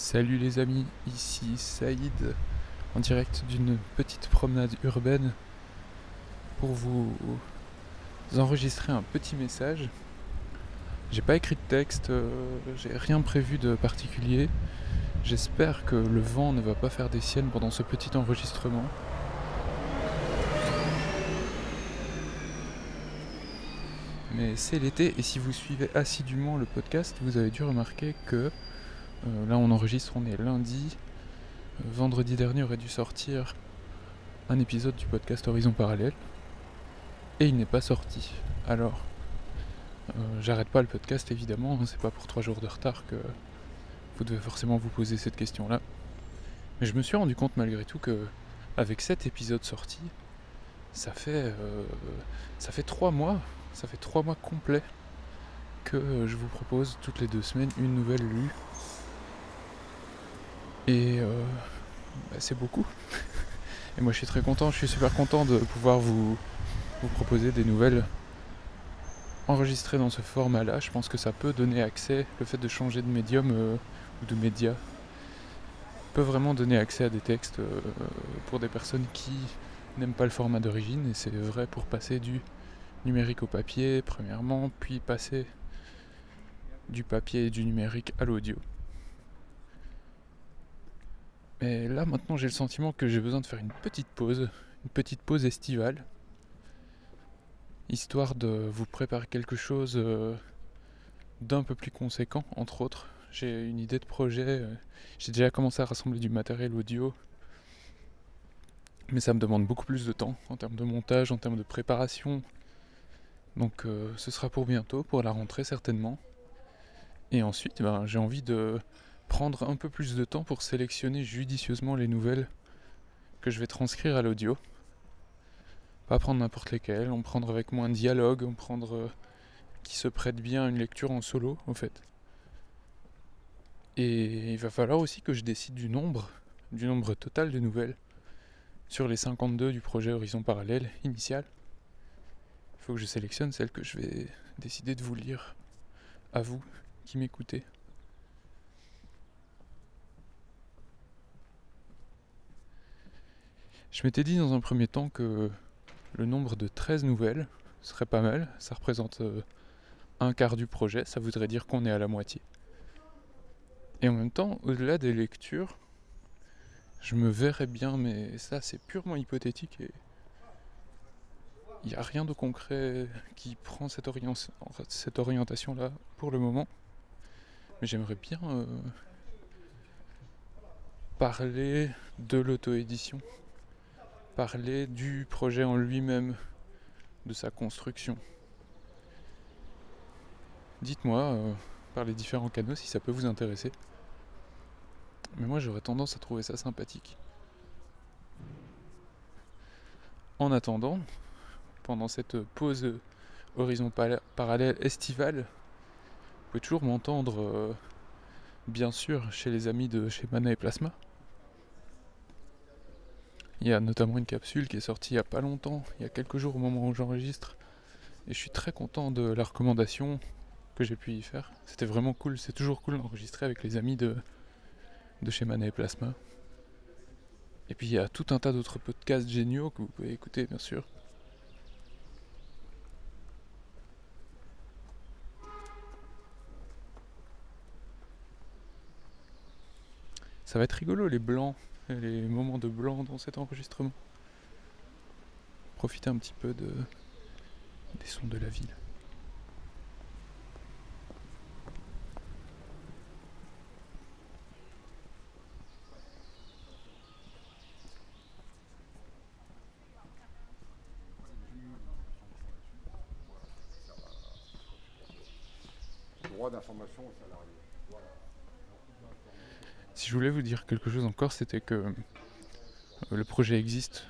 Salut les amis, ici Saïd en direct d'une petite promenade urbaine pour vous enregistrer un petit message. J'ai pas écrit de texte, euh, j'ai rien prévu de particulier. J'espère que le vent ne va pas faire des siennes pendant ce petit enregistrement. Mais c'est l'été et si vous suivez assidûment le podcast, vous avez dû remarquer que là on enregistre, on est lundi. Euh, vendredi dernier aurait dû sortir un épisode du podcast Horizon Parallèle. Et il n'est pas sorti. Alors, euh, j'arrête pas le podcast évidemment, hein, c'est pas pour trois jours de retard que vous devez forcément vous poser cette question-là. Mais je me suis rendu compte malgré tout que avec cet épisode sorti, ça fait ça fait trois mois, ça fait trois mois complets que je vous propose toutes les deux semaines une nouvelle lue et euh, bah, c'est beaucoup. Et moi je suis très content, je suis super content de pouvoir vous, proposer des nouvelles enregistrées dans ce format-là. Je pense que ça peut donner accès, le fait de changer de médium euh, ou de média, peut vraiment donner accès à des textes euh, pour des personnes qui n'aiment pas le format d'origine. Et c'est vrai pour passer du numérique au papier, premièrement, puis passer du papier et du numérique à l'audio. Mais là maintenant j'ai le sentiment que j'ai besoin de faire une petite pause, une petite pause estivale, histoire de vous préparer quelque chose euh, d'un peu plus conséquent, entre autres. J'ai une idée de projet, euh, j'ai déjà commencé à rassembler du matériel audio, mais ça me demande beaucoup plus de temps en termes de montage, en termes de préparation. Donc euh, ce sera pour bientôt, pour la rentrée certainement. Et ensuite, ben, j'ai envie de prendre un peu plus de temps pour sélectionner judicieusement les nouvelles que je vais transcrire à l'audio. Pas prendre n'importe lesquelles, en prendre avec moins de dialogue, en prendre euh, qui se prête bien à une lecture en solo, en fait. Et il va falloir aussi que je décide du nombre, du nombre total de nouvelles sur les 52 du projet Horizon Parallèle initial. Il faut que je sélectionne celles que je vais décider de vous lire à vous qui m'écoutez. Je m'étais dit dans un premier temps que le nombre de 13 nouvelles serait pas mal. Ça représente euh, un quart du projet, ça voudrait dire qu'on est à la moitié. Et en même temps, au-delà des lectures, je me verrais bien, mais ça c'est purement hypothétique et il n'y a rien de concret qui prend cette, orientation-là pour le moment. Mais j'aimerais bien euh, parler de l'auto-édition parler du projet en lui-même, de sa construction. Dites-moi euh, par les différents canaux si ça peut vous intéresser. Mais moi j'aurais tendance à trouver ça sympathique. En attendant, pendant cette pause horizon parallèle estivale, vous pouvez toujours m'entendre, euh, bien sûr, chez les amis de chez Mana et Plasma. Il y a notamment une capsule qui est sortie il n'y a pas longtemps, il y a quelques jours au moment où j'enregistre. Et je suis très content de la recommandation que j'ai pu y faire. C'était vraiment cool, c'est toujours cool d'enregistrer avec les amis de, de chez Mana et Plasma. Et puis il y a tout un tas d'autres podcasts géniaux que vous pouvez écouter bien sûr. Ça va être rigolo les blancs les moments de blanc dans cet enregistrement. Profiter un petit peu de, des sons de la ville. Droit d'information si je voulais vous dire quelque chose encore, c'était que euh, le projet existe,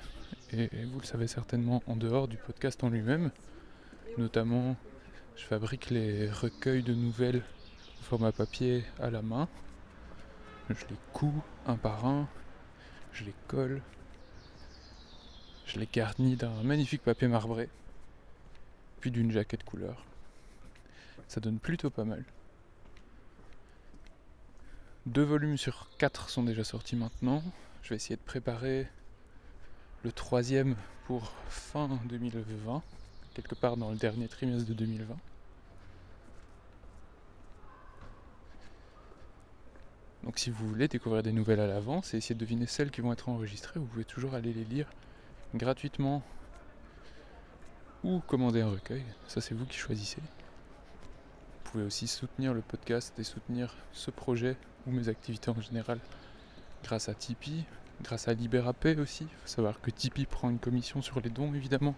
et vous le savez certainement en dehors du podcast en lui-même. Notamment, je fabrique les recueils de nouvelles au format papier à la main. Je les couds un par un, je les colle, je les garnis d'un magnifique papier marbré, puis d'une jaquette couleur. Ça donne plutôt pas mal. Deux volumes sur quatre sont déjà sortis maintenant. Je vais essayer de préparer le troisième pour fin 2020, quelque part dans le dernier trimestre de 2020. Donc si vous voulez découvrir des nouvelles à l'avance et essayer de deviner celles qui vont être enregistrées, vous pouvez toujours aller les lire gratuitement ou commander un recueil. Ça c'est vous qui choisissez. Pouvez aussi soutenir le podcast et soutenir ce projet ou mes activités en général grâce à Tipeee, grâce à Liberapay aussi. Il faut savoir que Tipeee prend une commission sur les dons évidemment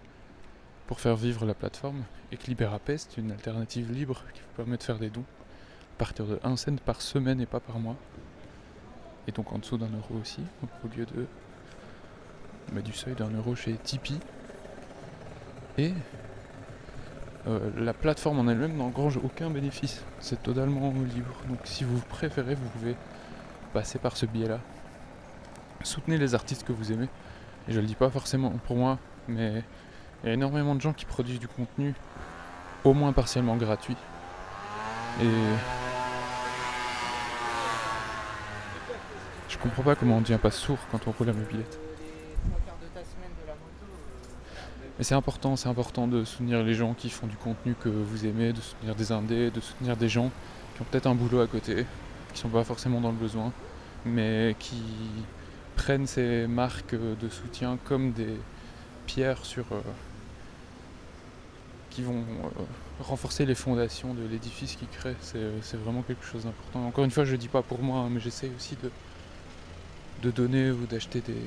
pour faire vivre la plateforme et que Liberapay c'est une alternative libre qui vous permet de faire des dons à partir de 1 cent par semaine et pas par mois. Et donc en dessous d'un euro aussi, au lieu de bah, du seuil d'un euro chez Tipeee. Et la plateforme en elle-même n'engrange aucun bénéfice. C'est totalement libre. Donc si vous préférez, vous pouvez passer par ce biais-là. Soutenez les artistes que vous aimez. Et je le dis pas forcément pour moi, mais il y a énormément de gens qui produisent du contenu au moins partiellement gratuit. Et je comprends pas comment on devient pas sourd quand on roule la mobilette. Mais c'est important, c'est important de soutenir les gens qui font du contenu que vous aimez, de soutenir des indés, de soutenir des gens qui ont peut-être un boulot à côté, qui sont pas forcément dans le besoin, mais qui prennent ces marques de soutien comme des pierres sur euh, qui vont euh, renforcer les fondations de l'édifice qu'ils créent. C'est vraiment quelque chose d'important. Encore une fois, je dis pas pour moi, hein, mais j'essaie aussi de, de donner ou d'acheter des,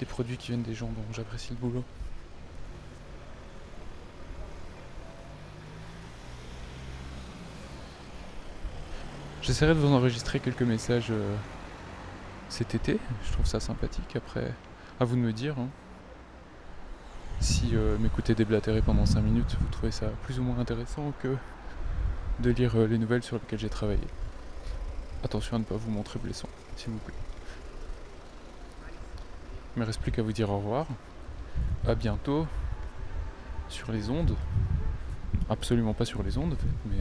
des produits qui viennent des gens dont j'apprécie le boulot. J'essaierai de vous enregistrer quelques messages euh, cet été. Je trouve ça sympathique. Après, à vous de me dire. Hein. Si euh, m'écouter déblatérer pendant 5 minutes, vous trouvez ça plus ou moins intéressant que de lire euh, les nouvelles sur lesquelles j'ai travaillé. Attention à ne pas vous montrer blessant, s'il vous plaît. Il me reste plus qu'à vous dire au revoir. À bientôt sur les ondes. Absolument pas sur les ondes, mais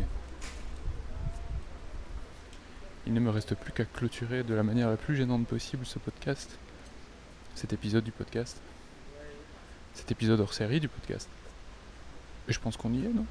il ne me reste plus qu'à clôturer de la manière la plus gênante possible ce podcast, cet épisode du podcast, cet épisode hors série du podcast. Et je pense qu'on y est, non?